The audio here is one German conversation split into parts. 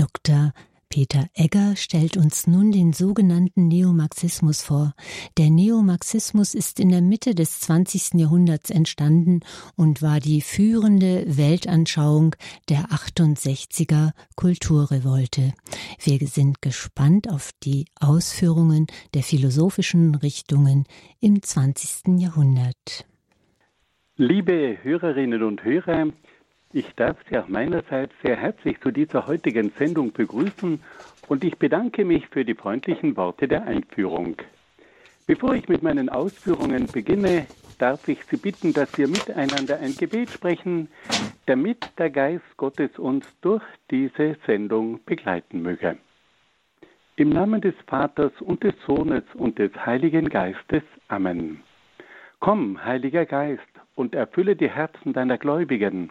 Dr. Peter Egger stellt uns nun den sogenannten Neomarxismus vor. Der Neomarxismus ist in der Mitte des 20. Jahrhunderts entstanden und war die führende Weltanschauung der 68er Kulturrevolte. Wir sind gespannt auf die Ausführungen der philosophischen Richtungen im 20. Jahrhundert. Liebe Hörerinnen und Hörer, ich darf Sie auch meinerseits sehr herzlich zu dieser heutigen Sendung begrüßen und ich bedanke mich für die freundlichen Worte der Einführung. Bevor ich mit meinen Ausführungen beginne, darf ich Sie bitten, dass wir miteinander ein Gebet sprechen, damit der Geist Gottes uns durch diese Sendung begleiten möge. Im Namen des Vaters und des Sohnes und des Heiligen Geistes. Amen. Komm, Heiliger Geist, und erfülle die Herzen deiner Gläubigen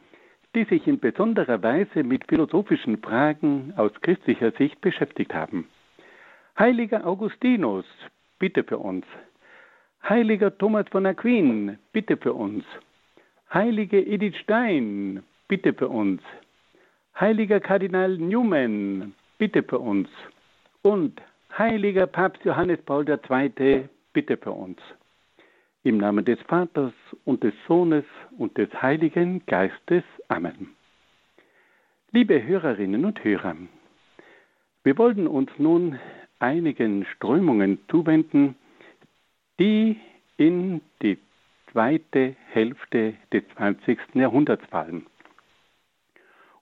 die sich in besonderer Weise mit philosophischen Fragen aus christlicher Sicht beschäftigt haben. Heiliger Augustinus, bitte für uns. Heiliger Thomas von Aquin, bitte für uns. Heilige Edith Stein, bitte für uns. Heiliger Kardinal Newman, bitte für uns. Und heiliger Papst Johannes Paul II, bitte für uns. Im Namen des Vaters und des Sohnes und des Heiligen Geistes. Amen. Liebe Hörerinnen und Hörer, wir wollen uns nun einigen Strömungen zuwenden, die in die zweite Hälfte des 20. Jahrhunderts fallen.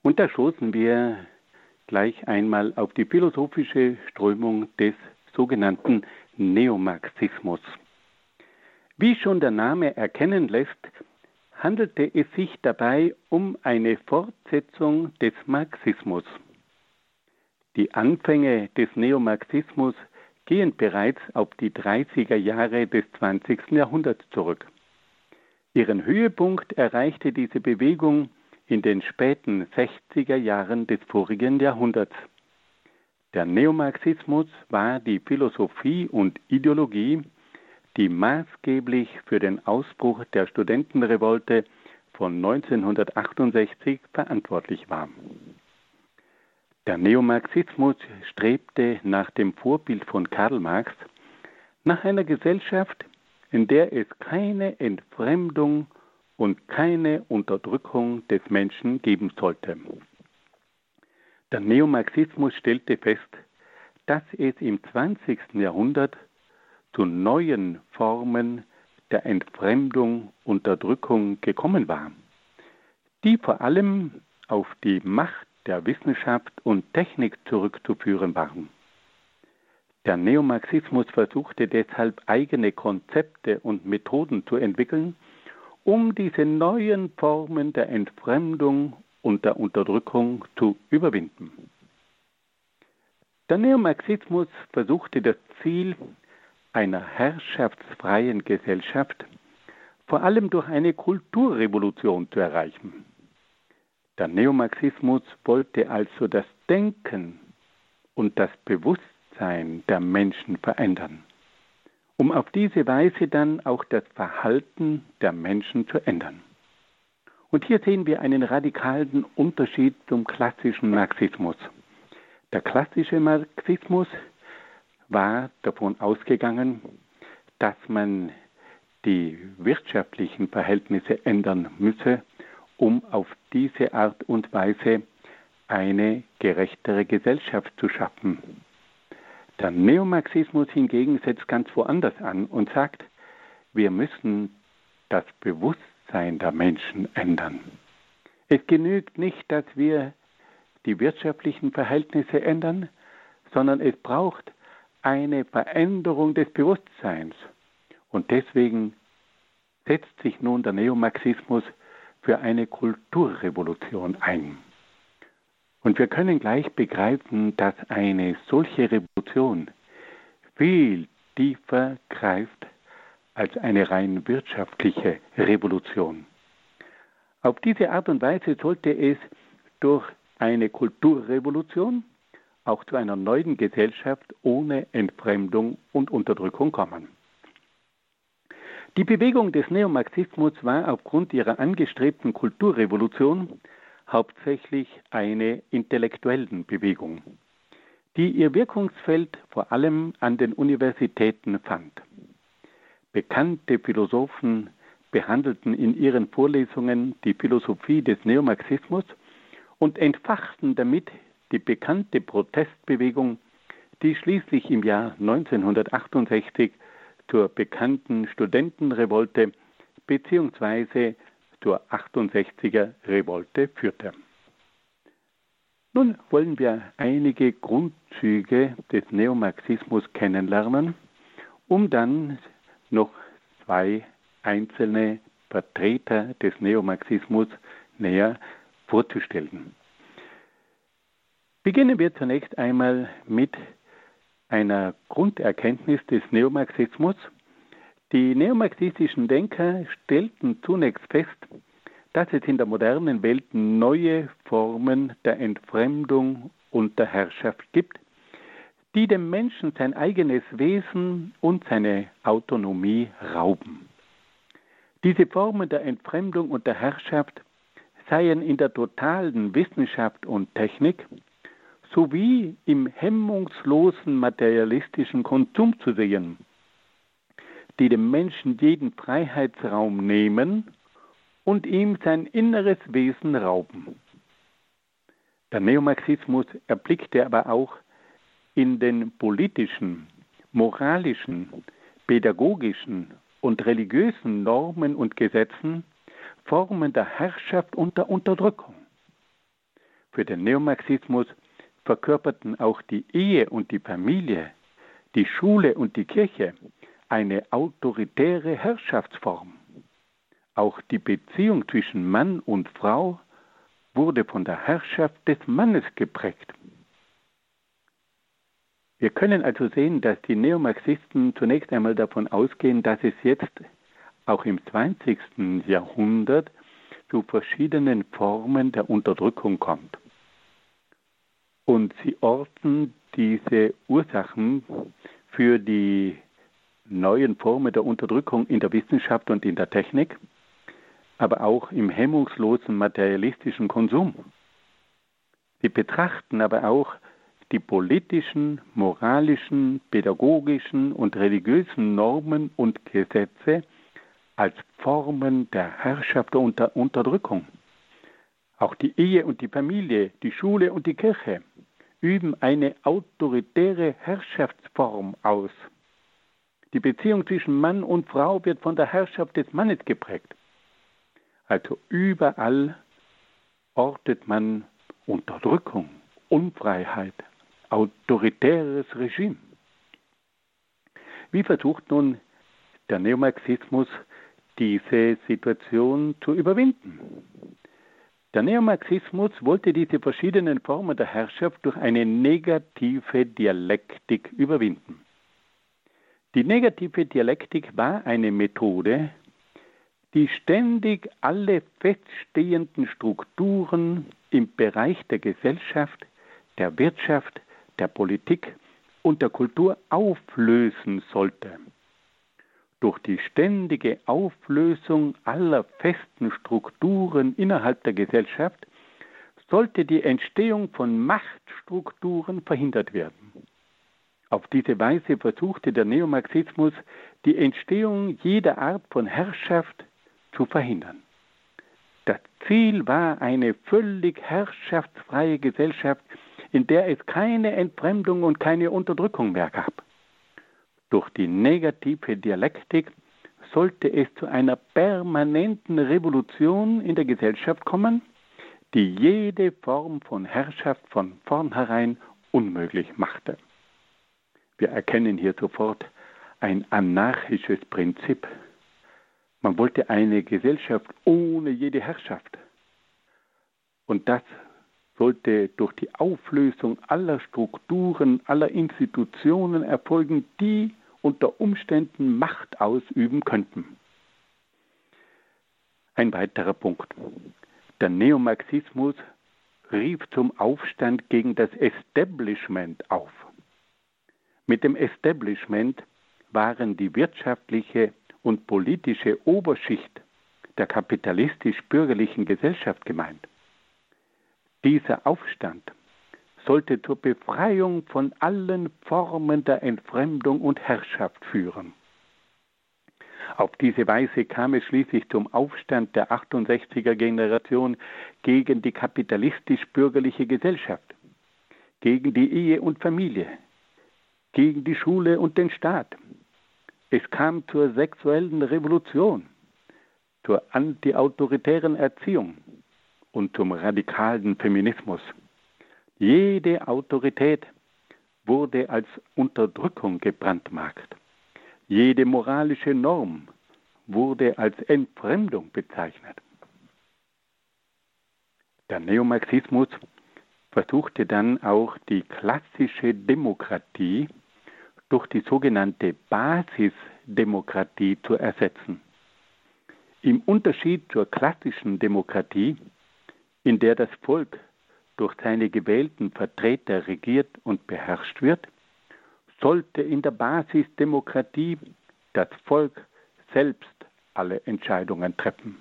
Und da stoßen wir gleich einmal auf die philosophische Strömung des sogenannten Neomarxismus. Wie schon der Name erkennen lässt, handelte es sich dabei um eine Fortsetzung des Marxismus. Die Anfänge des Neomarxismus gehen bereits auf die 30er Jahre des 20. Jahrhunderts zurück. Ihren Höhepunkt erreichte diese Bewegung in den späten 60er Jahren des vorigen Jahrhunderts. Der Neomarxismus war die Philosophie und Ideologie, die maßgeblich für den Ausbruch der Studentenrevolte von 1968 verantwortlich war. Der Neomarxismus strebte nach dem Vorbild von Karl Marx nach einer Gesellschaft, in der es keine Entfremdung und keine Unterdrückung des Menschen geben sollte. Der Neomarxismus stellte fest, dass es im 20. Jahrhundert zu neuen Formen der Entfremdung, Unterdrückung gekommen war, die vor allem auf die Macht der Wissenschaft und Technik zurückzuführen waren. Der Neomarxismus versuchte deshalb eigene Konzepte und Methoden zu entwickeln, um diese neuen Formen der Entfremdung und der Unterdrückung zu überwinden. Der Neomarxismus versuchte das Ziel einer herrschaftsfreien Gesellschaft vor allem durch eine Kulturrevolution zu erreichen. Der Neomarxismus wollte also das Denken und das Bewusstsein der Menschen verändern, um auf diese Weise dann auch das Verhalten der Menschen zu ändern. Und hier sehen wir einen radikalen Unterschied zum klassischen Marxismus. Der klassische Marxismus war davon ausgegangen, dass man die wirtschaftlichen Verhältnisse ändern müsse, um auf diese Art und Weise eine gerechtere Gesellschaft zu schaffen. Der Neomarxismus hingegen setzt ganz woanders an und sagt, wir müssen das Bewusstsein der Menschen ändern. Es genügt nicht, dass wir die wirtschaftlichen Verhältnisse ändern, sondern es braucht eine Veränderung des Bewusstseins. Und deswegen setzt sich nun der Neomarxismus für eine Kulturrevolution ein. Und wir können gleich begreifen, dass eine solche Revolution viel tiefer greift als eine rein wirtschaftliche Revolution. Auf diese Art und Weise sollte es durch eine Kulturrevolution auch zu einer neuen Gesellschaft ohne Entfremdung und Unterdrückung kommen. Die Bewegung des Neomarxismus war aufgrund ihrer angestrebten Kulturrevolution hauptsächlich eine intellektuellen Bewegung, die ihr Wirkungsfeld vor allem an den Universitäten fand. Bekannte Philosophen behandelten in ihren Vorlesungen die Philosophie des Neomarxismus und entfachten damit die bekannte Protestbewegung, die schließlich im Jahr 1968 zur bekannten Studentenrevolte bzw zur 68er Revolte führte. Nun wollen wir einige Grundzüge des Neomarxismus kennenlernen, um dann noch zwei einzelne Vertreter des Neomarxismus näher vorzustellen. Beginnen wir zunächst einmal mit einer Grunderkenntnis des Neomarxismus, die neomarxistischen Denker stellten zunächst fest, dass es in der modernen Welt neue Formen der Entfremdung und der Herrschaft gibt, die dem Menschen sein eigenes Wesen und seine Autonomie rauben. Diese Formen der Entfremdung und der Herrschaft seien in der totalen Wissenschaft und Technik sowie im hemmungslosen materialistischen Konsum zu sehen die dem Menschen jeden Freiheitsraum nehmen und ihm sein inneres Wesen rauben. Der Neomarxismus erblickte aber auch in den politischen, moralischen, pädagogischen und religiösen Normen und Gesetzen Formen der Herrschaft und der Unterdrückung. Für den Neomarxismus verkörperten auch die Ehe und die Familie, die Schule und die Kirche eine autoritäre Herrschaftsform. Auch die Beziehung zwischen Mann und Frau wurde von der Herrschaft des Mannes geprägt. Wir können also sehen, dass die Neomarxisten zunächst einmal davon ausgehen, dass es jetzt auch im 20. Jahrhundert zu verschiedenen Formen der Unterdrückung kommt. Und sie orten diese Ursachen für die neuen Formen der Unterdrückung in der Wissenschaft und in der Technik, aber auch im hemmungslosen materialistischen Konsum. Sie betrachten aber auch die politischen, moralischen, pädagogischen und religiösen Normen und Gesetze als Formen der Herrschaft und der Unterdrückung. Auch die Ehe und die Familie, die Schule und die Kirche üben eine autoritäre Herrschaftsform aus. Die Beziehung zwischen Mann und Frau wird von der Herrschaft des Mannes geprägt. Also überall ortet man Unterdrückung, Unfreiheit, autoritäres Regime. Wie versucht nun der Neomarxismus diese Situation zu überwinden? Der Neomarxismus wollte diese verschiedenen Formen der Herrschaft durch eine negative Dialektik überwinden. Die negative Dialektik war eine Methode, die ständig alle feststehenden Strukturen im Bereich der Gesellschaft, der Wirtschaft, der Politik und der Kultur auflösen sollte. Durch die ständige Auflösung aller festen Strukturen innerhalb der Gesellschaft sollte die Entstehung von Machtstrukturen verhindert werden. Auf diese Weise versuchte der Neomarxismus die Entstehung jeder Art von Herrschaft zu verhindern. Das Ziel war eine völlig herrschaftsfreie Gesellschaft, in der es keine Entfremdung und keine Unterdrückung mehr gab. Durch die negative Dialektik sollte es zu einer permanenten Revolution in der Gesellschaft kommen, die jede Form von Herrschaft von vornherein unmöglich machte. Wir erkennen hier sofort ein anarchisches Prinzip. Man wollte eine Gesellschaft ohne jede Herrschaft. Und das sollte durch die Auflösung aller Strukturen, aller Institutionen erfolgen, die unter Umständen Macht ausüben könnten. Ein weiterer Punkt. Der Neomarxismus rief zum Aufstand gegen das Establishment auf. Mit dem Establishment waren die wirtschaftliche und politische Oberschicht der kapitalistisch-bürgerlichen Gesellschaft gemeint. Dieser Aufstand sollte zur Befreiung von allen Formen der Entfremdung und Herrschaft führen. Auf diese Weise kam es schließlich zum Aufstand der 68er Generation gegen die kapitalistisch-bürgerliche Gesellschaft, gegen die Ehe und Familie, gegen die Schule und den Staat. Es kam zur sexuellen Revolution, zur antiautoritären Erziehung und zum radikalen Feminismus. Jede Autorität wurde als Unterdrückung gebrandmarkt. Jede moralische Norm wurde als Entfremdung bezeichnet. Der Neomarxismus versuchte dann auch die klassische Demokratie durch die sogenannte Basisdemokratie zu ersetzen. Im Unterschied zur klassischen Demokratie, in der das Volk durch seine gewählten Vertreter regiert und beherrscht wird, sollte in der Basisdemokratie das Volk selbst alle Entscheidungen treffen.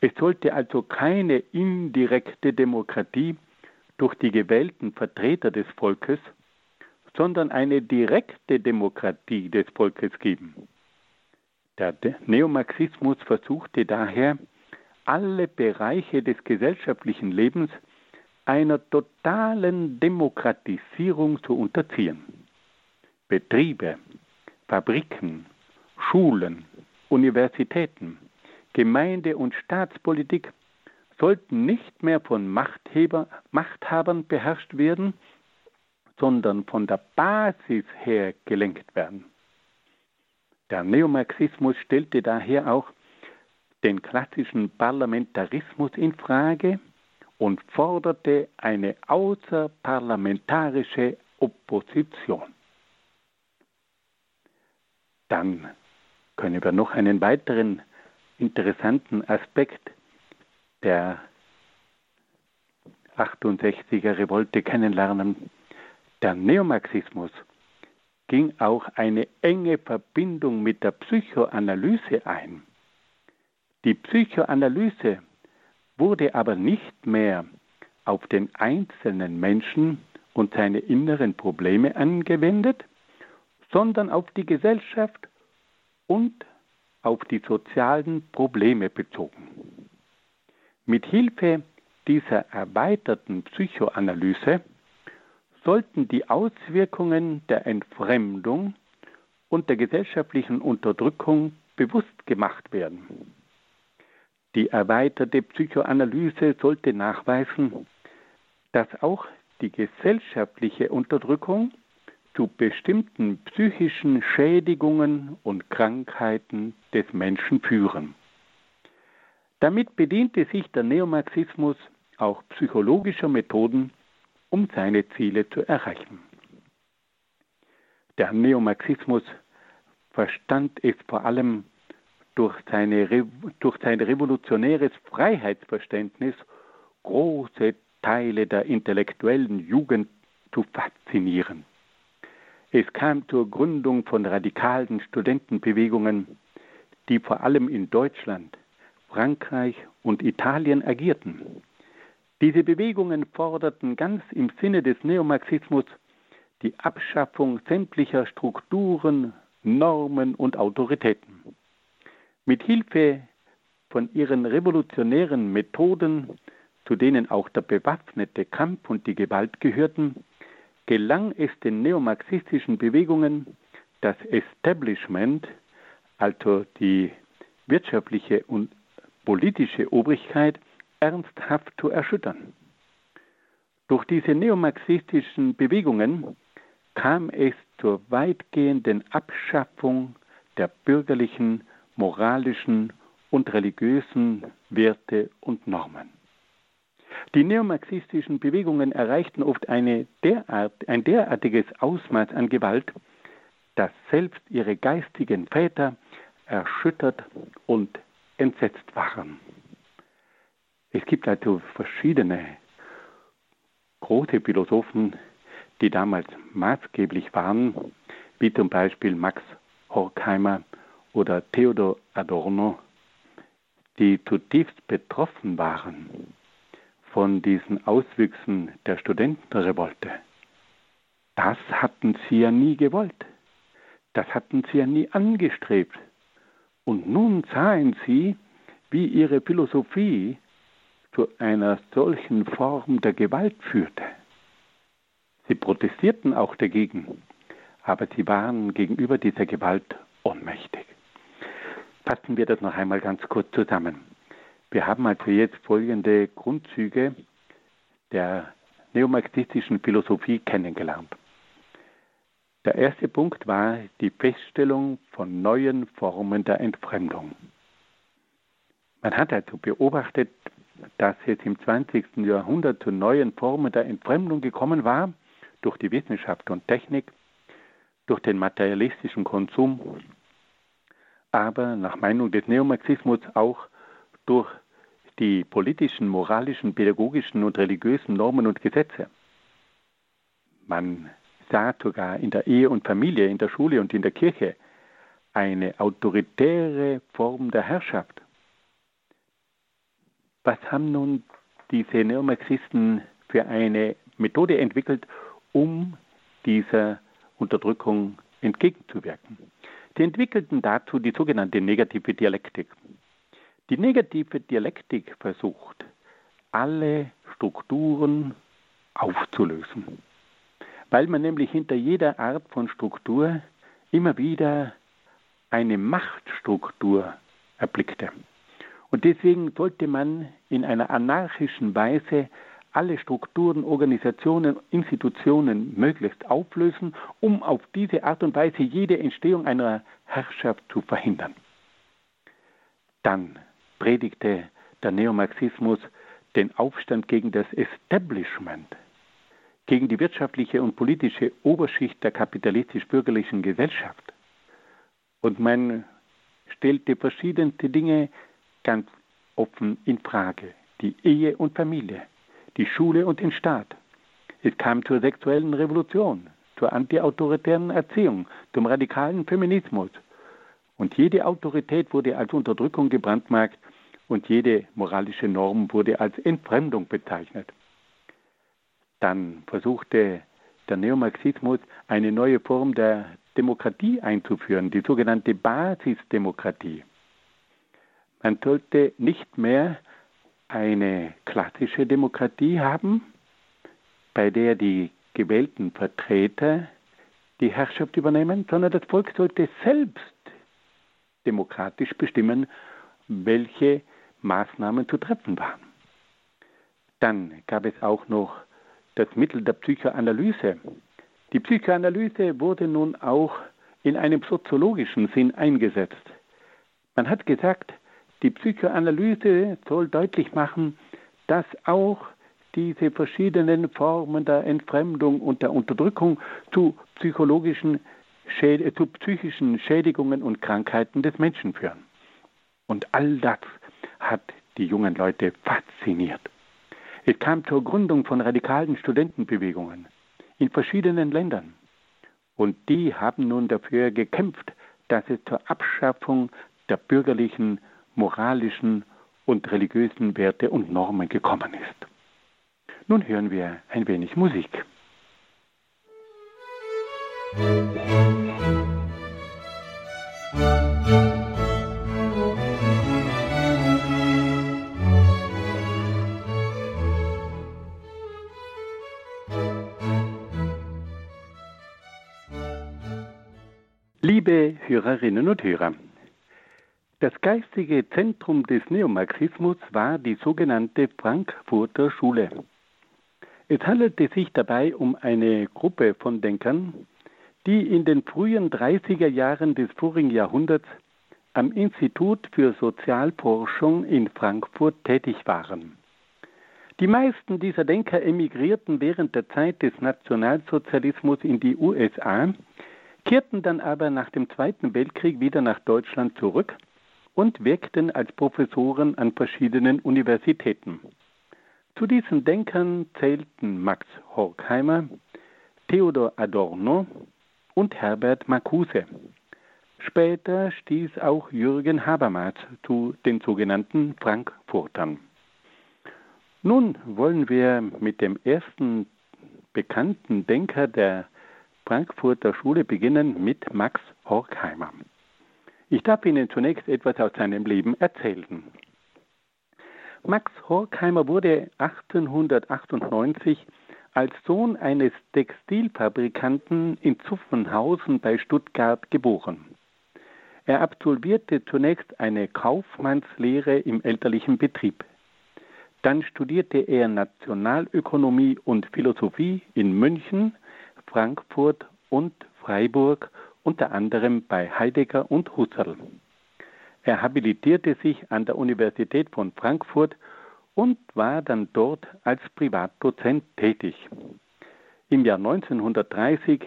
Es sollte also keine indirekte Demokratie durch die gewählten Vertreter des Volkes, sondern eine direkte Demokratie des Volkes geben. Der Neomarxismus versuchte daher, alle Bereiche des gesellschaftlichen Lebens einer totalen Demokratisierung zu unterziehen. Betriebe, Fabriken, Schulen, Universitäten, Gemeinde- und Staatspolitik sollten nicht mehr von Machthaber, Machthabern beherrscht werden, sondern von der Basis her gelenkt werden. Der Neomarxismus stellte daher auch den klassischen Parlamentarismus in Frage und forderte eine außerparlamentarische Opposition. Dann können wir noch einen weiteren interessanten Aspekt der 68er Revolte kennenlernen. Der Neomarxismus ging auch eine enge Verbindung mit der Psychoanalyse ein. Die Psychoanalyse wurde aber nicht mehr auf den einzelnen Menschen und seine inneren Probleme angewendet, sondern auf die Gesellschaft und auf die sozialen Probleme bezogen. Mit Hilfe dieser erweiterten Psychoanalyse sollten die Auswirkungen der Entfremdung und der gesellschaftlichen Unterdrückung bewusst gemacht werden. Die erweiterte Psychoanalyse sollte nachweisen, dass auch die gesellschaftliche Unterdrückung zu bestimmten psychischen Schädigungen und Krankheiten des Menschen führen. Damit bediente sich der Neomarxismus auch psychologischer Methoden, um seine Ziele zu erreichen. Der Neomarxismus verstand es vor allem durch, seine, durch sein revolutionäres Freiheitsverständnis große Teile der intellektuellen Jugend zu faszinieren. Es kam zur Gründung von radikalen Studentenbewegungen, die vor allem in Deutschland, Frankreich und Italien agierten. Diese Bewegungen forderten ganz im Sinne des Neomarxismus die Abschaffung sämtlicher Strukturen, Normen und Autoritäten. Mit Hilfe von ihren revolutionären Methoden zu denen auch der bewaffnete Kampf und die Gewalt gehörten, gelang es den neomarxistischen Bewegungen, das Establishment, also die wirtschaftliche und politische Obrigkeit, ernsthaft zu erschüttern. Durch diese neomarxistischen Bewegungen kam es zur weitgehenden Abschaffung der bürgerlichen, moralischen und religiösen Werte und Normen. Die neomarxistischen Bewegungen erreichten oft derart, ein derartiges Ausmaß an Gewalt, dass selbst ihre geistigen Väter erschüttert und entsetzt waren. Es gibt also verschiedene große Philosophen, die damals maßgeblich waren, wie zum Beispiel Max Horkheimer oder Theodor Adorno, die zutiefst betroffen waren von diesen Auswüchsen der Studentenrevolte. Das hatten sie ja nie gewollt. Das hatten sie ja nie angestrebt. Und nun sahen sie, wie ihre Philosophie zu einer solchen Form der Gewalt führte. Sie protestierten auch dagegen, aber sie waren gegenüber dieser Gewalt ohnmächtig. Fassen wir das noch einmal ganz kurz zusammen. Wir haben also jetzt folgende Grundzüge der neomarxistischen Philosophie kennengelernt. Der erste Punkt war die Feststellung von neuen Formen der Entfremdung. Man hat also beobachtet, dass es im 20. Jahrhundert zu neuen Formen der Entfremdung gekommen war, durch die Wissenschaft und Technik, durch den materialistischen Konsum, aber nach Meinung des Neomarxismus auch durch die politischen, moralischen, pädagogischen und religiösen Normen und Gesetze. Man sah sogar in der Ehe und Familie, in der Schule und in der Kirche eine autoritäre Form der Herrschaft. Was haben nun diese Neomarxisten für eine Methode entwickelt, um dieser Unterdrückung entgegenzuwirken? Sie entwickelten dazu die sogenannte negative Dialektik. Die negative Dialektik versucht, alle Strukturen aufzulösen, weil man nämlich hinter jeder Art von Struktur immer wieder eine Machtstruktur erblickte. Und deswegen sollte man in einer anarchischen Weise alle Strukturen, Organisationen, Institutionen möglichst auflösen, um auf diese Art und Weise jede Entstehung einer Herrschaft zu verhindern. Dann predigte der Neomarxismus den Aufstand gegen das Establishment, gegen die wirtschaftliche und politische Oberschicht der kapitalistisch-bürgerlichen Gesellschaft. Und man stellte verschiedene Dinge ganz offen in Frage. Die Ehe und Familie, die Schule und den Staat. Es kam zur sexuellen Revolution, zur antiautoritären Erziehung, zum radikalen Feminismus. Und jede Autorität wurde als Unterdrückung gebrandmarkt und jede moralische Norm wurde als Entfremdung bezeichnet. Dann versuchte der Neomarxismus eine neue Form der Demokratie einzuführen, die sogenannte Basisdemokratie. Man sollte nicht mehr eine klassische Demokratie haben, bei der die gewählten Vertreter die Herrschaft übernehmen, sondern das Volk sollte selbst demokratisch bestimmen, welche Maßnahmen zu treffen waren. Dann gab es auch noch das Mittel der Psychoanalyse. Die Psychoanalyse wurde nun auch in einem soziologischen Sinn eingesetzt. Man hat gesagt, die Psychoanalyse soll deutlich machen, dass auch diese verschiedenen Formen der Entfremdung und der Unterdrückung zu psychologischen Schäd zu psychischen Schädigungen und Krankheiten des Menschen führen. Und all das hat die jungen Leute fasziniert. Es kam zur Gründung von radikalen Studentenbewegungen in verschiedenen Ländern. Und die haben nun dafür gekämpft, dass es zur Abschaffung der bürgerlichen, moralischen und religiösen Werte und Normen gekommen ist. Nun hören wir ein wenig Musik. Liebe Hörerinnen und Hörer, das geistige Zentrum des Neomarxismus war die sogenannte Frankfurter Schule. Es handelte sich dabei um eine Gruppe von Denkern, die in den frühen 30er Jahren des vorigen Jahrhunderts am Institut für Sozialforschung in Frankfurt tätig waren. Die meisten dieser Denker emigrierten während der Zeit des Nationalsozialismus in die USA, kehrten dann aber nach dem Zweiten Weltkrieg wieder nach Deutschland zurück und wirkten als Professoren an verschiedenen Universitäten. Zu diesen Denkern zählten Max Horkheimer, Theodor Adorno und Herbert Marcuse. Später stieß auch Jürgen Habermas zu den sogenannten Frankfurtern. Nun wollen wir mit dem ersten bekannten Denker der Frankfurter Schule beginnen, mit Max Horkheimer. Ich darf Ihnen zunächst etwas aus seinem Leben erzählen. Max Horkheimer wurde 1898 als Sohn eines Textilfabrikanten in Zuffenhausen bei Stuttgart geboren. Er absolvierte zunächst eine Kaufmannslehre im elterlichen Betrieb. Dann studierte er Nationalökonomie und Philosophie in München, Frankfurt und Freiburg, unter anderem bei Heidegger und Husserl. Er habilitierte sich an der Universität von Frankfurt und war dann dort als Privatdozent tätig. Im Jahr 1930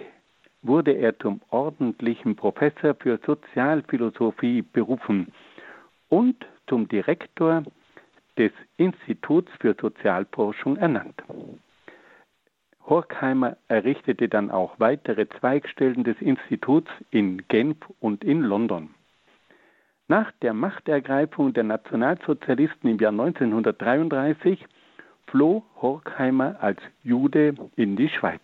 wurde er zum ordentlichen Professor für Sozialphilosophie berufen und zum Direktor des Instituts für Sozialforschung ernannt. Horkheimer errichtete dann auch weitere Zweigstellen des Instituts in Genf und in London. Nach der Machtergreifung der Nationalsozialisten im Jahr 1933 floh Horkheimer als Jude in die Schweiz.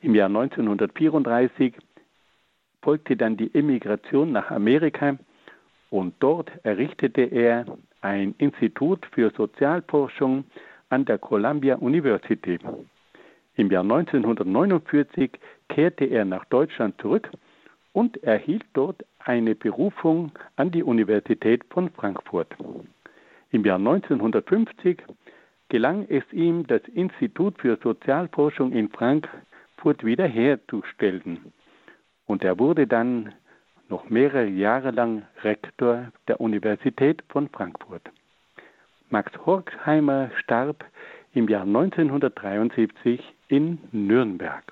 Im Jahr 1934 folgte dann die Emigration nach Amerika und dort errichtete er ein Institut für Sozialforschung an der Columbia University. Im Jahr 1949 kehrte er nach Deutschland zurück und erhielt dort eine Berufung an die Universität von Frankfurt. Im Jahr 1950 gelang es ihm, das Institut für Sozialforschung in Frankfurt wiederherzustellen. Und er wurde dann noch mehrere Jahre lang Rektor der Universität von Frankfurt. Max Horkheimer starb im Jahr 1973 in Nürnberg.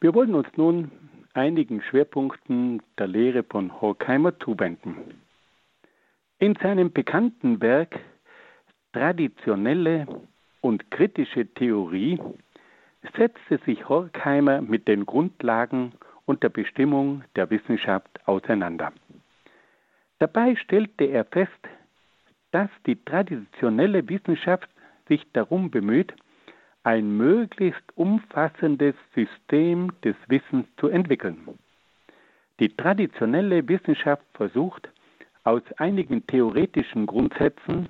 Wir wollen uns nun einigen Schwerpunkten der Lehre von Horkheimer zuwenden. In seinem bekannten Werk Traditionelle und kritische Theorie setzte sich Horkheimer mit den Grundlagen und der Bestimmung der Wissenschaft auseinander. Dabei stellte er fest, dass die traditionelle Wissenschaft sich darum bemüht, ein möglichst umfassendes System des Wissens zu entwickeln. Die traditionelle Wissenschaft versucht, aus einigen theoretischen Grundsätzen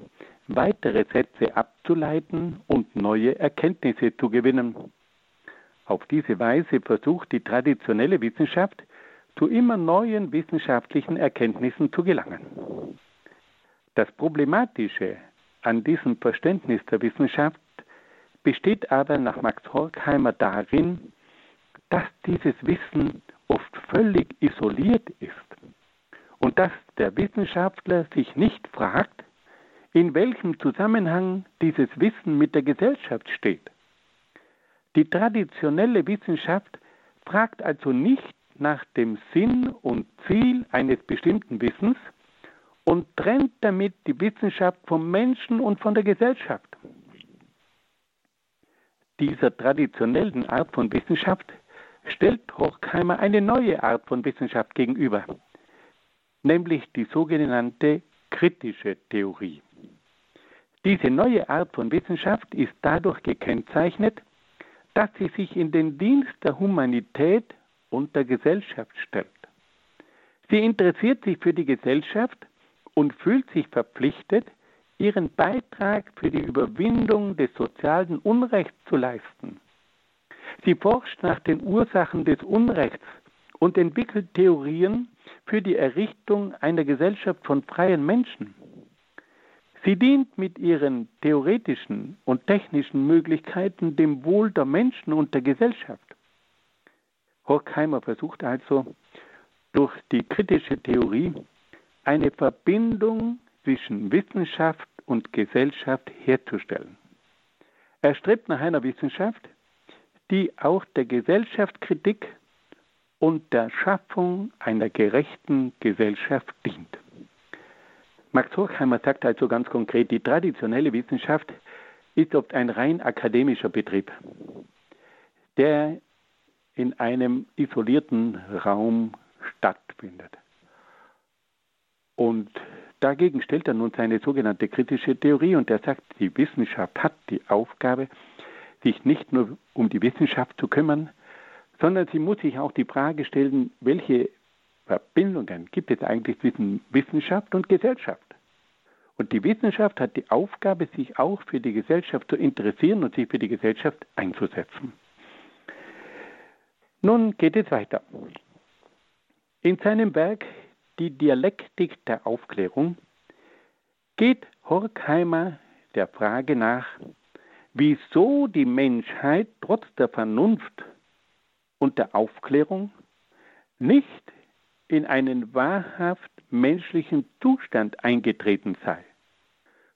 weitere Sätze abzuleiten und neue Erkenntnisse zu gewinnen. Auf diese Weise versucht die traditionelle Wissenschaft, zu immer neuen wissenschaftlichen Erkenntnissen zu gelangen. Das Problematische an diesem Verständnis der Wissenschaft besteht aber nach Max Horkheimer darin, dass dieses Wissen oft völlig isoliert ist und dass der Wissenschaftler sich nicht fragt, in welchem Zusammenhang dieses Wissen mit der Gesellschaft steht. Die traditionelle Wissenschaft fragt also nicht nach dem Sinn und Ziel eines bestimmten Wissens und trennt damit die Wissenschaft vom Menschen und von der Gesellschaft dieser traditionellen Art von Wissenschaft stellt Horkheimer eine neue Art von Wissenschaft gegenüber, nämlich die sogenannte kritische Theorie. Diese neue Art von Wissenschaft ist dadurch gekennzeichnet, dass sie sich in den Dienst der Humanität und der Gesellschaft stellt. Sie interessiert sich für die Gesellschaft und fühlt sich verpflichtet, ihren Beitrag für die Überwindung des sozialen Unrechts zu leisten. Sie forscht nach den Ursachen des Unrechts und entwickelt Theorien für die Errichtung einer Gesellschaft von freien Menschen. Sie dient mit ihren theoretischen und technischen Möglichkeiten dem Wohl der Menschen und der Gesellschaft. Horkheimer versucht also durch die kritische Theorie eine Verbindung zwischen Wissenschaft und Gesellschaft herzustellen. Er strebt nach einer Wissenschaft, die auch der Gesellschaftskritik und der Schaffung einer gerechten Gesellschaft dient. Max Horkheimer sagt also ganz konkret, die traditionelle Wissenschaft ist oft ein rein akademischer Betrieb, der in einem isolierten Raum stattfindet. Und dagegen stellt er nun seine sogenannte kritische Theorie und er sagt, die Wissenschaft hat die Aufgabe, sich nicht nur um die Wissenschaft zu kümmern, sondern sie muss sich auch die Frage stellen, welche Verbindungen gibt es eigentlich zwischen Wissenschaft und Gesellschaft? Und die Wissenschaft hat die Aufgabe, sich auch für die Gesellschaft zu interessieren und sich für die Gesellschaft einzusetzen. Nun geht es weiter. In seinem Werk Die Dialektik der Aufklärung geht Horkheimer der Frage nach, wieso die Menschheit trotz der Vernunft und der Aufklärung nicht in einen wahrhaft menschlichen Zustand eingetreten sei,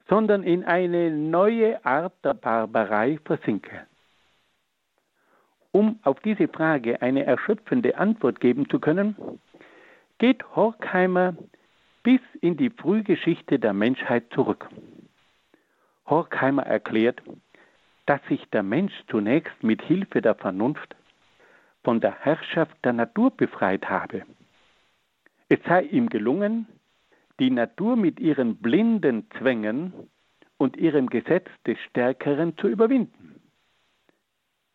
sondern in eine neue Art der Barbarei versinke. Um auf diese Frage eine erschöpfende Antwort geben zu können, geht Horkheimer bis in die Frühgeschichte der Menschheit zurück. Horkheimer erklärt, dass sich der Mensch zunächst mit Hilfe der Vernunft von der Herrschaft der Natur befreit habe. Es sei ihm gelungen, die Natur mit ihren blinden Zwängen und ihrem Gesetz des Stärkeren zu überwinden.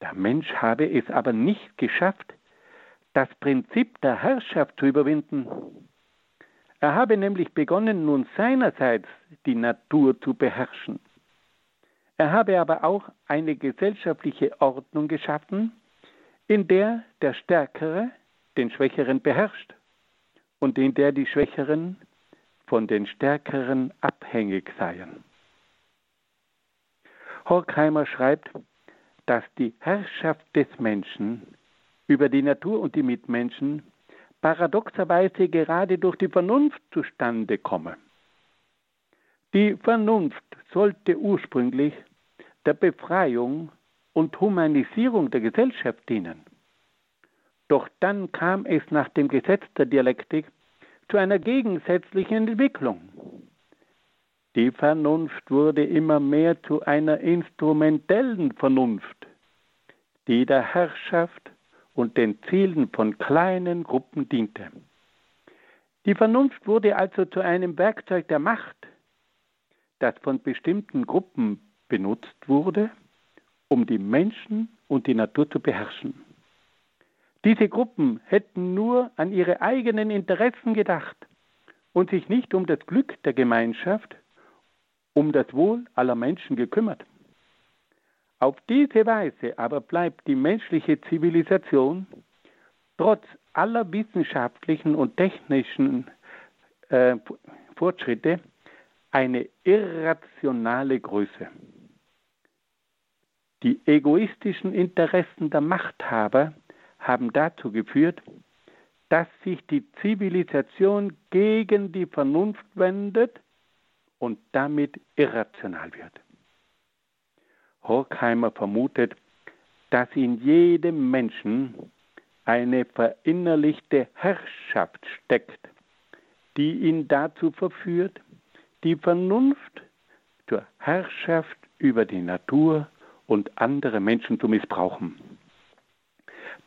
Der Mensch habe es aber nicht geschafft, das Prinzip der Herrschaft zu überwinden. Er habe nämlich begonnen, nun seinerseits die Natur zu beherrschen. Er habe aber auch eine gesellschaftliche Ordnung geschaffen, in der der Stärkere den Schwächeren beherrscht und in der die Schwächeren von den Stärkeren abhängig seien. Horkheimer schreibt, dass die Herrschaft des Menschen über die Natur und die Mitmenschen paradoxerweise gerade durch die Vernunft zustande komme. Die Vernunft sollte ursprünglich der Befreiung und Humanisierung der Gesellschaft dienen. Doch dann kam es nach dem Gesetz der Dialektik zu einer gegensätzlichen Entwicklung. Die Vernunft wurde immer mehr zu einer instrumentellen Vernunft, die der Herrschaft und den Zielen von kleinen Gruppen diente. Die Vernunft wurde also zu einem Werkzeug der Macht, das von bestimmten Gruppen benutzt wurde, um die Menschen und die Natur zu beherrschen. Diese Gruppen hätten nur an ihre eigenen Interessen gedacht und sich nicht um das Glück der Gemeinschaft, um das Wohl aller Menschen gekümmert. Auf diese Weise aber bleibt die menschliche Zivilisation trotz aller wissenschaftlichen und technischen äh, Fortschritte eine irrationale Größe. Die egoistischen Interessen der Machthaber haben dazu geführt, dass sich die Zivilisation gegen die Vernunft wendet und damit irrational wird. Horkheimer vermutet, dass in jedem Menschen eine verinnerlichte Herrschaft steckt, die ihn dazu verführt, die Vernunft zur Herrschaft über die Natur und andere Menschen zu missbrauchen.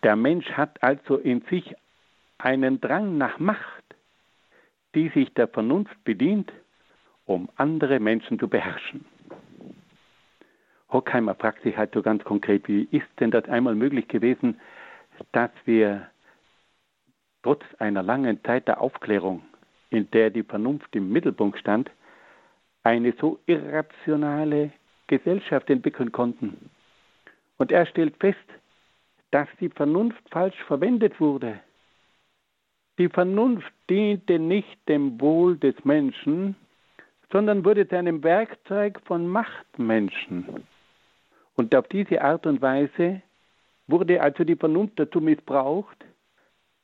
Der Mensch hat also in sich einen Drang nach Macht, die sich der Vernunft bedient, um andere Menschen zu beherrschen. Hockheimer fragt sich halt so ganz konkret, wie ist denn das einmal möglich gewesen, dass wir trotz einer langen Zeit der Aufklärung, in der die Vernunft im Mittelpunkt stand, eine so irrationale Gesellschaft entwickeln konnten. Und er stellt fest, dass die Vernunft falsch verwendet wurde, Die Vernunft diente nicht dem Wohl des Menschen, sondern wurde zu einem Werkzeug von Machtmenschen. Und auf diese Art und Weise wurde also die Vernunft dazu missbraucht,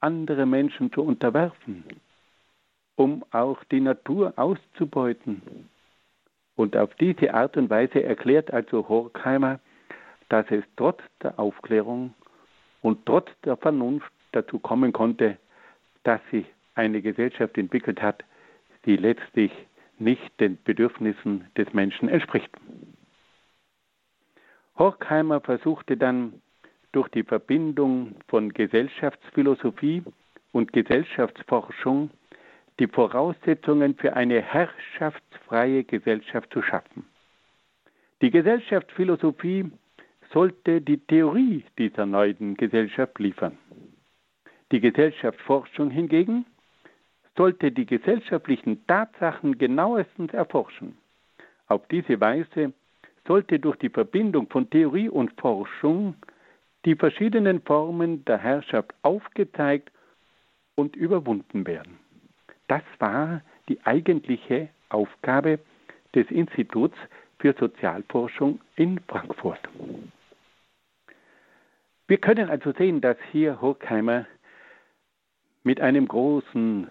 andere Menschen zu unterwerfen, um auch die Natur auszubeuten. Und auf diese Art und Weise erklärt also Horkheimer, dass es trotz der Aufklärung und trotz der Vernunft dazu kommen konnte, dass sich eine Gesellschaft entwickelt hat, die letztlich nicht den Bedürfnissen des Menschen entspricht. Horkheimer versuchte dann durch die Verbindung von Gesellschaftsphilosophie und Gesellschaftsforschung die Voraussetzungen für eine herrschaftsfreie Gesellschaft zu schaffen. Die Gesellschaftsphilosophie sollte die Theorie dieser neuen Gesellschaft liefern. Die Gesellschaftsforschung hingegen sollte die gesellschaftlichen Tatsachen genauestens erforschen. Auf diese Weise sollte durch die Verbindung von Theorie und Forschung die verschiedenen Formen der Herrschaft aufgezeigt und überwunden werden. Das war die eigentliche Aufgabe des Instituts für Sozialforschung in Frankfurt. Wir können also sehen, dass hier Horkheimer mit einem großen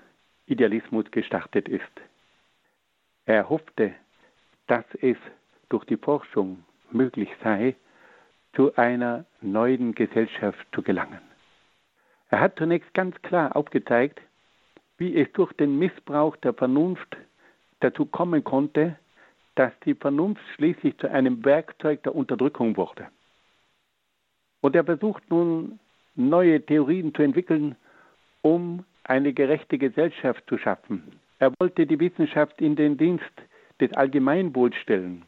Idealismus gestartet ist. Er hoffte, dass es durch die Forschung möglich sei, zu einer neuen Gesellschaft zu gelangen. Er hat zunächst ganz klar aufgezeigt, wie es durch den Missbrauch der Vernunft dazu kommen konnte, dass die Vernunft schließlich zu einem Werkzeug der Unterdrückung wurde. Und er versucht nun neue Theorien zu entwickeln, um eine gerechte Gesellschaft zu schaffen. Er wollte die Wissenschaft in den Dienst des Allgemeinwohls stellen.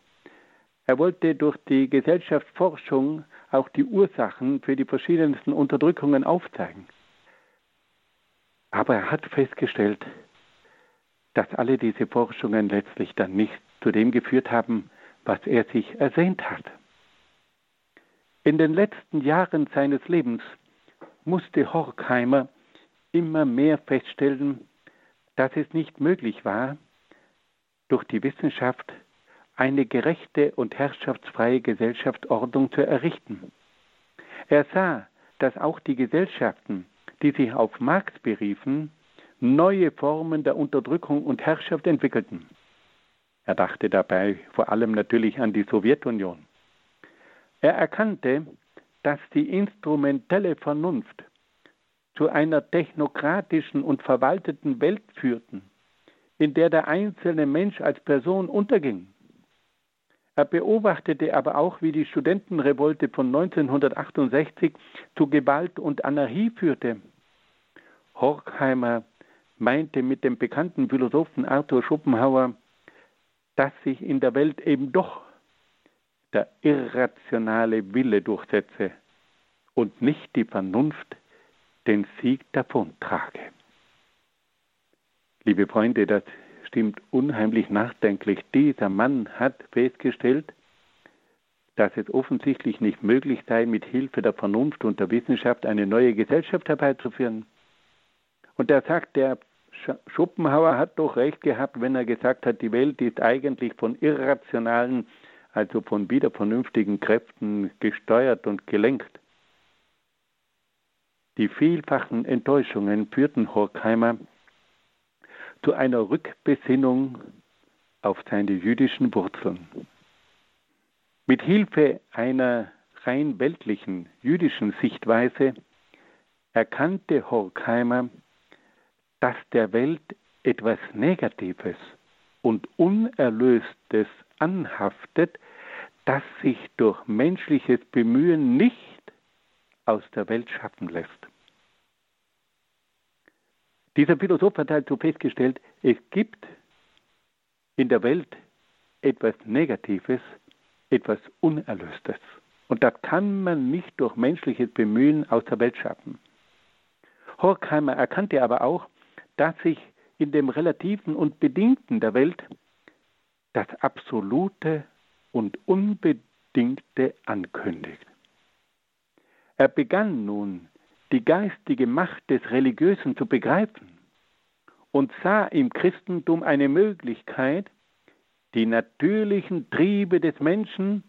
Er wollte durch die Gesellschaftsforschung auch die Ursachen für die verschiedensten Unterdrückungen aufzeigen. Aber er hat festgestellt, dass alle diese Forschungen letztlich dann nicht zu dem geführt haben, was er sich ersehnt hat. In den letzten Jahren seines Lebens musste Horkheimer immer mehr feststellen, dass es nicht möglich war, durch die Wissenschaft eine gerechte und herrschaftsfreie Gesellschaftsordnung zu errichten. Er sah, dass auch die Gesellschaften, die sich auf Marx beriefen, neue Formen der Unterdrückung und Herrschaft entwickelten. Er dachte dabei vor allem natürlich an die Sowjetunion. Er erkannte, dass die instrumentelle Vernunft zu einer technokratischen und verwalteten Welt führten, in der der einzelne Mensch als Person unterging. Er beobachtete aber auch, wie die Studentenrevolte von 1968 zu Gewalt und Anarchie führte. Horkheimer meinte mit dem bekannten Philosophen Arthur Schopenhauer, dass sich in der Welt eben doch der irrationale Wille durchsetze und nicht die Vernunft den Sieg davontrage. Liebe Freunde, das stimmt unheimlich nachdenklich. Dieser Mann hat festgestellt, dass es offensichtlich nicht möglich sei, mit Hilfe der Vernunft und der Wissenschaft eine neue Gesellschaft herbeizuführen. Und er sagt, der Schopenhauer hat doch recht gehabt, wenn er gesagt hat, die Welt ist eigentlich von irrationalen, also von wiedervernünftigen Kräften gesteuert und gelenkt. Die vielfachen Enttäuschungen führten Horkheimer zu einer Rückbesinnung auf seine jüdischen Wurzeln. Mit Hilfe einer rein weltlichen jüdischen Sichtweise erkannte Horkheimer, dass der Welt etwas Negatives und Unerlöstes anhaftet, das sich durch menschliches Bemühen nicht aus der Welt schaffen lässt. Dieser Philosoph hat also festgestellt, es gibt in der Welt etwas Negatives, etwas Unerlöstes. Und das kann man nicht durch menschliches Bemühen aus der Welt schaffen. Horkheimer erkannte aber auch, dass sich in dem Relativen und Bedingten der Welt das Absolute und Unbedingte ankündigt. Er begann nun die geistige Macht des Religiösen zu begreifen und sah im Christentum eine Möglichkeit, die natürlichen Triebe des Menschen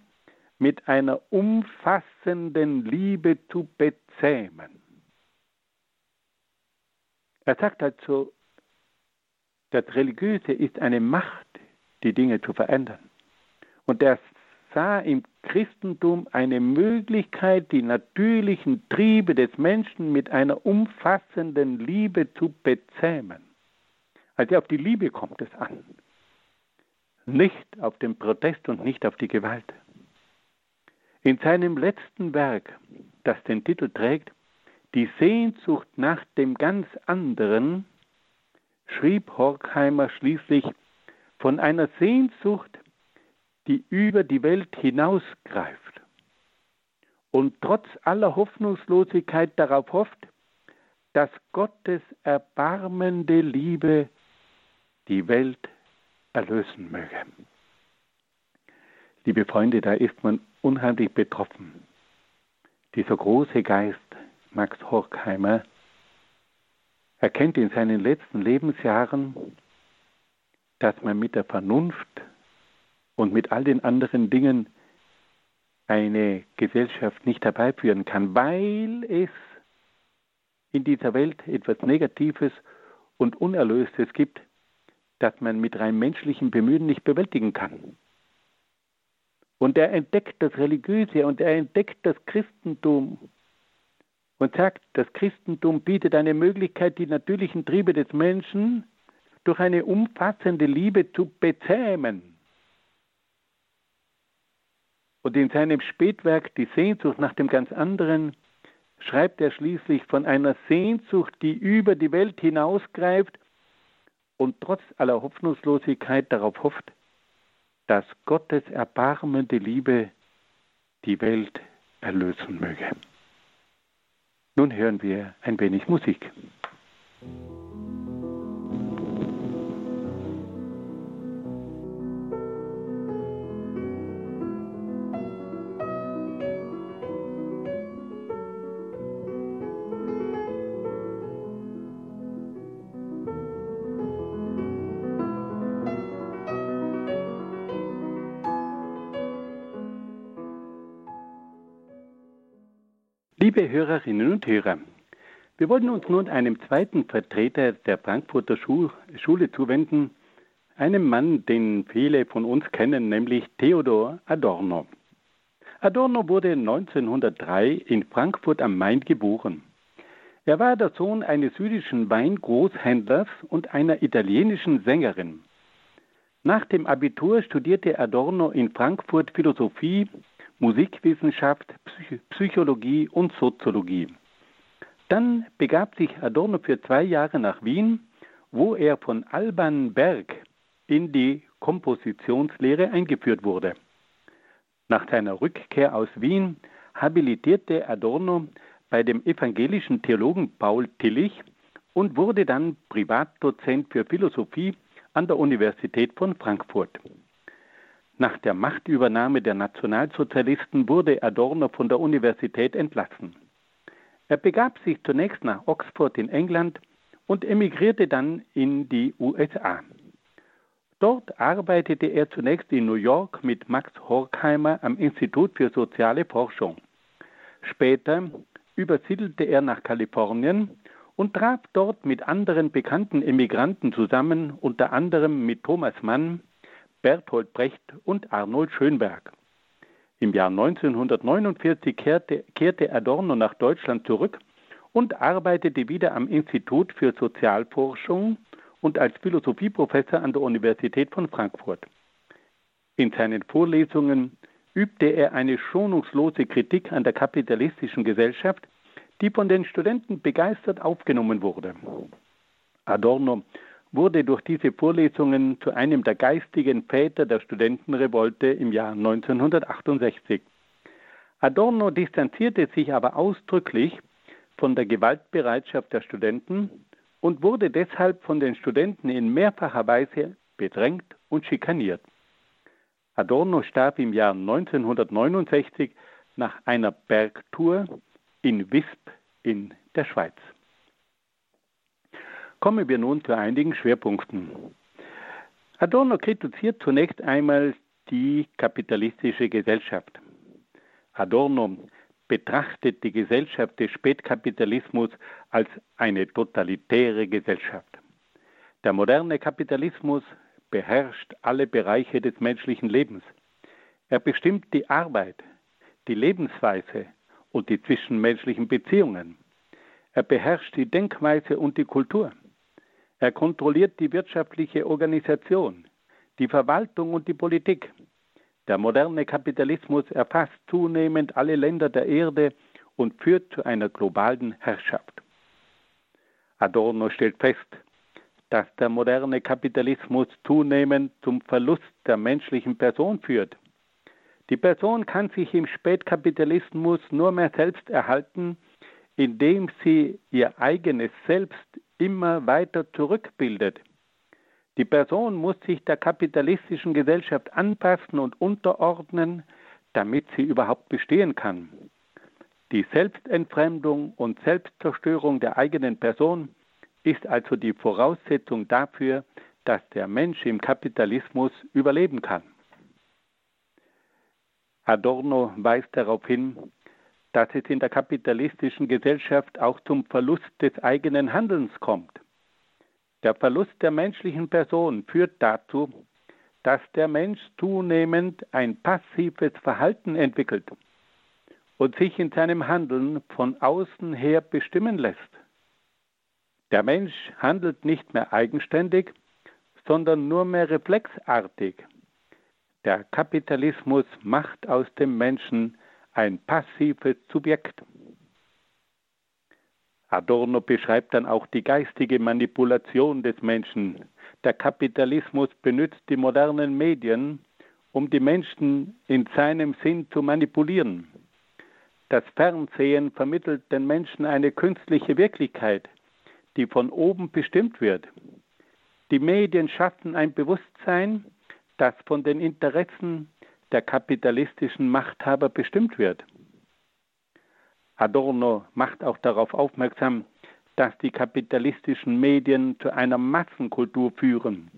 mit einer umfassenden Liebe zu bezähmen. Er sagt also, das Religiöse ist eine Macht, die Dinge zu verändern. Und er sah im Christentum eine Möglichkeit, die natürlichen Triebe des Menschen mit einer umfassenden Liebe zu bezähmen. Also auf die Liebe kommt es an, nicht auf den Protest und nicht auf die Gewalt. In seinem letzten Werk, das den Titel trägt, Die Sehnsucht nach dem ganz anderen, schrieb Horkheimer schließlich von einer Sehnsucht, die über die Welt hinausgreift und trotz aller Hoffnungslosigkeit darauf hofft, dass Gottes erbarmende Liebe die Welt erlösen möge. Liebe Freunde, da ist man unheimlich betroffen. Dieser große Geist, Max Horkheimer, erkennt in seinen letzten Lebensjahren, dass man mit der Vernunft und mit all den anderen Dingen eine Gesellschaft nicht herbeiführen kann, weil es in dieser Welt etwas Negatives und Unerlöstes gibt, das man mit rein menschlichem Bemühen nicht bewältigen kann. Und er entdeckt das Religiöse und er entdeckt das Christentum und sagt, das Christentum bietet eine Möglichkeit, die natürlichen Triebe des Menschen durch eine umfassende Liebe zu bezähmen. Und in seinem Spätwerk Die Sehnsucht nach dem ganz anderen schreibt er schließlich von einer Sehnsucht, die über die Welt hinausgreift und trotz aller Hoffnungslosigkeit darauf hofft, dass Gottes erbarmende Liebe die Welt erlösen möge. Nun hören wir ein wenig Musik. Liebe Hörerinnen und Hörer, wir wollen uns nun einem zweiten Vertreter der Frankfurter Schule zuwenden, einem Mann, den viele von uns kennen, nämlich Theodor Adorno. Adorno wurde 1903 in Frankfurt am Main geboren. Er war der Sohn eines jüdischen Weingroßhändlers und einer italienischen Sängerin. Nach dem Abitur studierte Adorno in Frankfurt Philosophie Musikwissenschaft, Psychologie und Soziologie. Dann begab sich Adorno für zwei Jahre nach Wien, wo er von Alban Berg in die Kompositionslehre eingeführt wurde. Nach seiner Rückkehr aus Wien habilitierte Adorno bei dem evangelischen Theologen Paul Tillich und wurde dann Privatdozent für Philosophie an der Universität von Frankfurt. Nach der Machtübernahme der Nationalsozialisten wurde Adorno von der Universität entlassen. Er begab sich zunächst nach Oxford in England und emigrierte dann in die USA. Dort arbeitete er zunächst in New York mit Max Horkheimer am Institut für soziale Forschung. Später übersiedelte er nach Kalifornien und traf dort mit anderen bekannten Emigranten zusammen, unter anderem mit Thomas Mann, Bertolt Brecht und Arnold Schönberg. Im Jahr 1949 kehrte, kehrte Adorno nach Deutschland zurück und arbeitete wieder am Institut für Sozialforschung und als Philosophieprofessor an der Universität von Frankfurt. In seinen Vorlesungen übte er eine schonungslose Kritik an der kapitalistischen Gesellschaft, die von den Studenten begeistert aufgenommen wurde. Adorno wurde durch diese Vorlesungen zu einem der geistigen Väter der Studentenrevolte im Jahr 1968. Adorno distanzierte sich aber ausdrücklich von der Gewaltbereitschaft der Studenten und wurde deshalb von den Studenten in mehrfacher Weise bedrängt und schikaniert. Adorno starb im Jahr 1969 nach einer Bergtour in Wisp in der Schweiz. Kommen wir nun zu einigen Schwerpunkten. Adorno kritisiert zunächst einmal die kapitalistische Gesellschaft. Adorno betrachtet die Gesellschaft des Spätkapitalismus als eine totalitäre Gesellschaft. Der moderne Kapitalismus beherrscht alle Bereiche des menschlichen Lebens. Er bestimmt die Arbeit, die Lebensweise und die zwischenmenschlichen Beziehungen. Er beherrscht die Denkweise und die Kultur. Er kontrolliert die wirtschaftliche Organisation, die Verwaltung und die Politik. Der moderne Kapitalismus erfasst zunehmend alle Länder der Erde und führt zu einer globalen Herrschaft. Adorno stellt fest, dass der moderne Kapitalismus zunehmend zum Verlust der menschlichen Person führt. Die Person kann sich im Spätkapitalismus nur mehr selbst erhalten, indem sie ihr eigenes Selbst immer weiter zurückbildet. Die Person muss sich der kapitalistischen Gesellschaft anpassen und unterordnen, damit sie überhaupt bestehen kann. Die Selbstentfremdung und Selbstzerstörung der eigenen Person ist also die Voraussetzung dafür, dass der Mensch im Kapitalismus überleben kann. Adorno weist darauf hin, dass es in der kapitalistischen Gesellschaft auch zum Verlust des eigenen Handelns kommt. Der Verlust der menschlichen Person führt dazu, dass der Mensch zunehmend ein passives Verhalten entwickelt und sich in seinem Handeln von außen her bestimmen lässt. Der Mensch handelt nicht mehr eigenständig, sondern nur mehr reflexartig. Der Kapitalismus macht aus dem Menschen ein passives Subjekt. Adorno beschreibt dann auch die geistige Manipulation des Menschen. Der Kapitalismus benutzt die modernen Medien, um die Menschen in seinem Sinn zu manipulieren. Das Fernsehen vermittelt den Menschen eine künstliche Wirklichkeit, die von oben bestimmt wird. Die Medien schaffen ein Bewusstsein, das von den Interessen der kapitalistischen Machthaber bestimmt wird. Adorno macht auch darauf aufmerksam, dass die kapitalistischen Medien zu einer Massenkultur führen.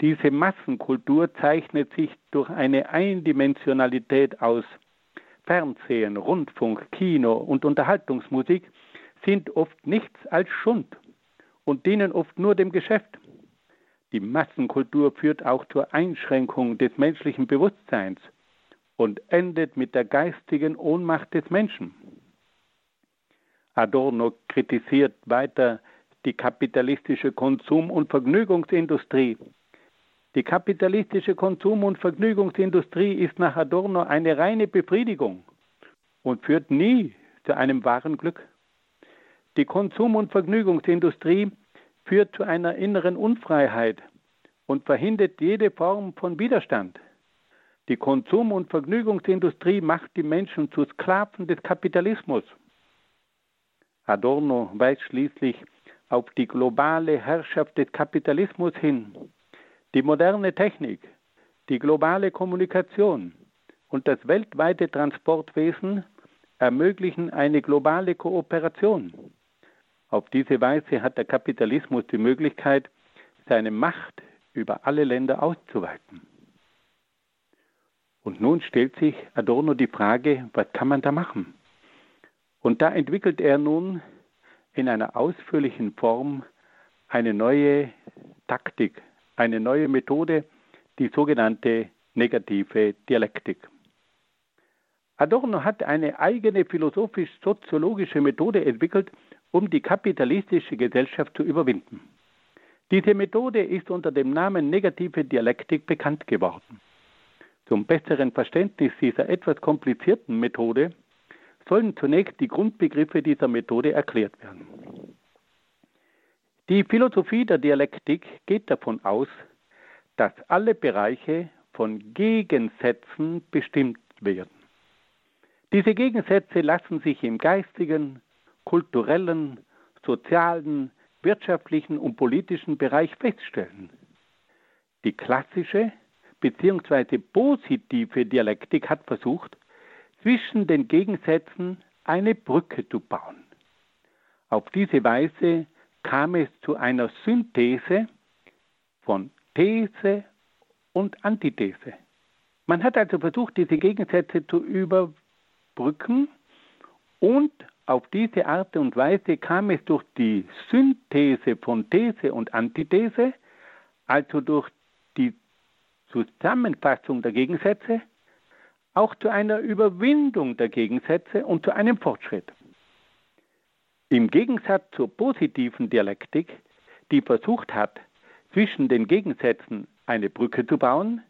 Diese Massenkultur zeichnet sich durch eine Eindimensionalität aus. Fernsehen, Rundfunk, Kino und Unterhaltungsmusik sind oft nichts als Schund und dienen oft nur dem Geschäft. Die Massenkultur führt auch zur Einschränkung des menschlichen Bewusstseins und endet mit der geistigen Ohnmacht des Menschen. Adorno kritisiert weiter die kapitalistische Konsum- und Vergnügungsindustrie. Die kapitalistische Konsum- und Vergnügungsindustrie ist nach Adorno eine reine Befriedigung und führt nie zu einem wahren Glück. Die Konsum- und Vergnügungsindustrie führt zu einer inneren Unfreiheit und verhindert jede Form von Widerstand. Die Konsum- und Vergnügungsindustrie macht die Menschen zu Sklaven des Kapitalismus. Adorno weist schließlich auf die globale Herrschaft des Kapitalismus hin. Die moderne Technik, die globale Kommunikation und das weltweite Transportwesen ermöglichen eine globale Kooperation. Auf diese Weise hat der Kapitalismus die Möglichkeit, seine Macht über alle Länder auszuweiten. Und nun stellt sich Adorno die Frage, was kann man da machen? Und da entwickelt er nun in einer ausführlichen Form eine neue Taktik, eine neue Methode, die sogenannte negative Dialektik. Adorno hat eine eigene philosophisch-soziologische Methode entwickelt, um die kapitalistische Gesellschaft zu überwinden. Diese Methode ist unter dem Namen negative Dialektik bekannt geworden. Zum besseren Verständnis dieser etwas komplizierten Methode sollen zunächst die Grundbegriffe dieser Methode erklärt werden. Die Philosophie der Dialektik geht davon aus, dass alle Bereiche von Gegensätzen bestimmt werden. Diese Gegensätze lassen sich im geistigen, kulturellen, sozialen, wirtschaftlichen und politischen Bereich feststellen. Die klassische bzw. positive Dialektik hat versucht, zwischen den Gegensätzen eine Brücke zu bauen. Auf diese Weise kam es zu einer Synthese von These und Antithese. Man hat also versucht, diese Gegensätze zu überbrücken und auf diese Art und Weise kam es durch die Synthese von These und Antithese, also durch die Zusammenfassung der Gegensätze, auch zu einer Überwindung der Gegensätze und zu einem Fortschritt. Im Gegensatz zur positiven Dialektik, die versucht hat, zwischen den Gegensätzen eine Brücke zu bauen,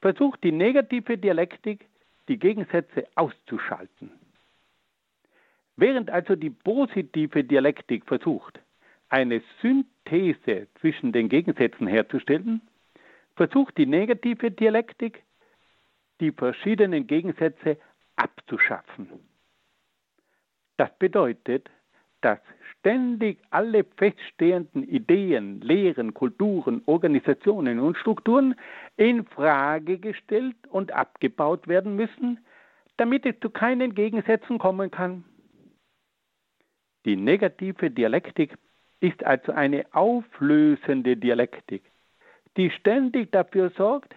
versucht die negative Dialektik, die Gegensätze auszuschalten. Während also die positive Dialektik versucht, eine Synthese zwischen den Gegensätzen herzustellen, versucht die negative Dialektik, die verschiedenen Gegensätze abzuschaffen. Das bedeutet, dass ständig alle feststehenden Ideen, Lehren, Kulturen, Organisationen und Strukturen in Frage gestellt und abgebaut werden müssen, damit es zu keinen Gegensätzen kommen kann. Die negative Dialektik ist also eine auflösende Dialektik, die ständig dafür sorgt,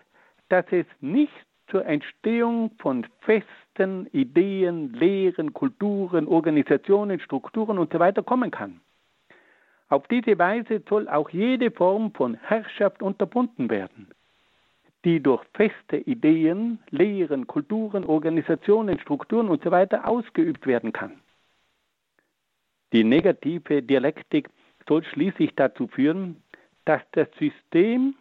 dass es nicht zur Entstehung von festen Ideen, Lehren, Kulturen, Organisationen, Strukturen usw. So kommen kann. Auf diese Weise soll auch jede Form von Herrschaft unterbunden werden, die durch feste Ideen, Lehren, Kulturen, Organisationen, Strukturen usw. So ausgeübt werden kann. Die negative Dialektik soll schließlich dazu führen, dass das System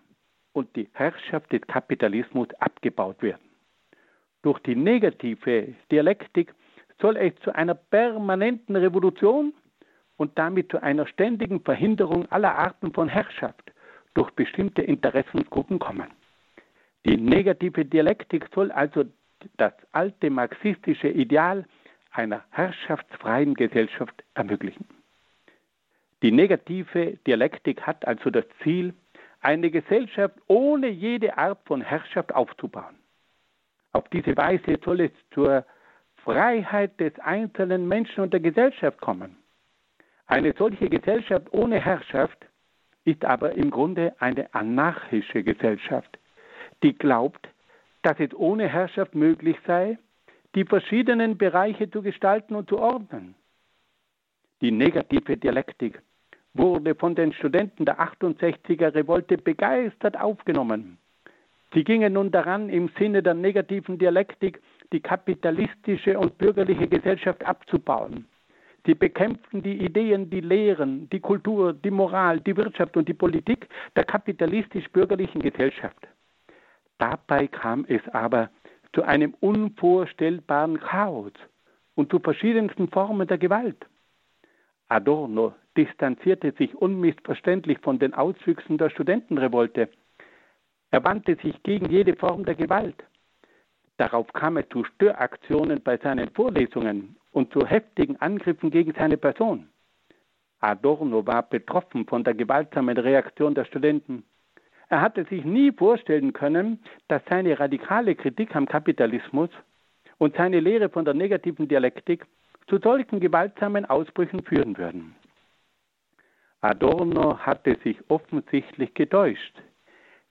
und die Herrschaft des Kapitalismus abgebaut werden. Durch die negative Dialektik soll es zu einer permanenten Revolution und damit zu einer ständigen Verhinderung aller Arten von Herrschaft durch bestimmte Interessensgruppen kommen. Die negative Dialektik soll also das alte marxistische Ideal einer herrschaftsfreien Gesellschaft ermöglichen. Die negative Dialektik hat also das Ziel, eine Gesellschaft ohne jede Art von Herrschaft aufzubauen. Auf diese Weise soll es zur Freiheit des einzelnen Menschen und der Gesellschaft kommen. Eine solche Gesellschaft ohne Herrschaft ist aber im Grunde eine anarchische Gesellschaft, die glaubt, dass es ohne Herrschaft möglich sei, die verschiedenen Bereiche zu gestalten und zu ordnen. Die negative Dialektik wurde von den Studenten der 68er Revolte begeistert aufgenommen. Sie gingen nun daran, im Sinne der negativen Dialektik die kapitalistische und bürgerliche Gesellschaft abzubauen. Sie bekämpften die Ideen, die Lehren, die Kultur, die Moral, die Wirtschaft und die Politik der kapitalistisch-bürgerlichen Gesellschaft. Dabei kam es aber zu einem unvorstellbaren Chaos und zu verschiedensten Formen der Gewalt. Adorno distanzierte sich unmissverständlich von den Auswüchsen der Studentenrevolte. Er wandte sich gegen jede Form der Gewalt. Darauf kam es zu Störaktionen bei seinen Vorlesungen und zu heftigen Angriffen gegen seine Person. Adorno war betroffen von der gewaltsamen Reaktion der Studenten. Er hatte sich nie vorstellen können, dass seine radikale Kritik am Kapitalismus und seine Lehre von der negativen Dialektik zu solchen gewaltsamen Ausbrüchen führen würden. Adorno hatte sich offensichtlich getäuscht,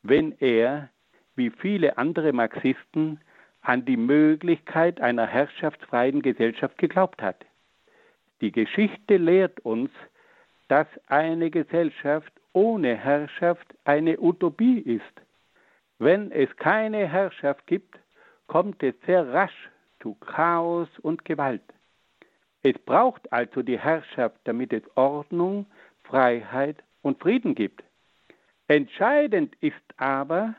wenn er, wie viele andere Marxisten, an die Möglichkeit einer herrschaftsfreien Gesellschaft geglaubt hat. Die Geschichte lehrt uns, dass eine Gesellschaft ohne Herrschaft eine Utopie ist. Wenn es keine Herrschaft gibt, kommt es sehr rasch zu Chaos und Gewalt. Es braucht also die Herrschaft, damit es Ordnung, Freiheit und Frieden gibt. Entscheidend ist aber,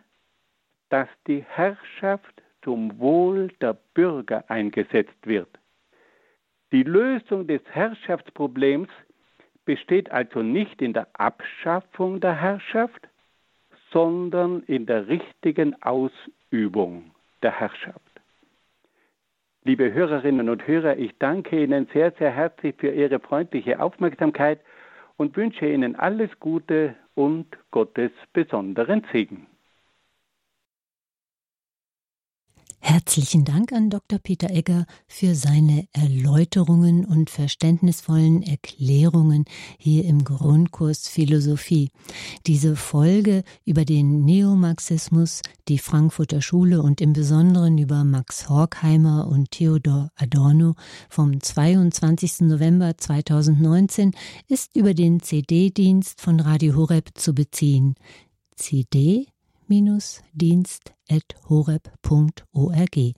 dass die Herrschaft zum Wohl der Bürger eingesetzt wird. Die Lösung des Herrschaftsproblems besteht also nicht in der Abschaffung der Herrschaft, sondern in der richtigen Ausübung der Herrschaft. Liebe Hörerinnen und Hörer, ich danke Ihnen sehr, sehr herzlich für Ihre freundliche Aufmerksamkeit und wünsche Ihnen alles Gute und Gottes besonderen Segen. Herzlich Herzlichen Dank an Dr. Peter Egger für seine Erläuterungen und verständnisvollen Erklärungen hier im Grundkurs Philosophie. Diese Folge über den Neomarxismus, die Frankfurter Schule und im Besonderen über Max Horkheimer und Theodor Adorno vom 22. November 2019 ist über den CD-Dienst von Radio Horeb zu beziehen. CD horeb.org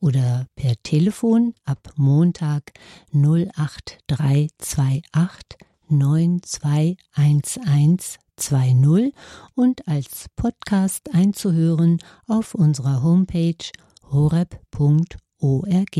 oder per Telefon ab Montag 08328 921120 und als Podcast einzuhören auf unserer Homepage horeb.org.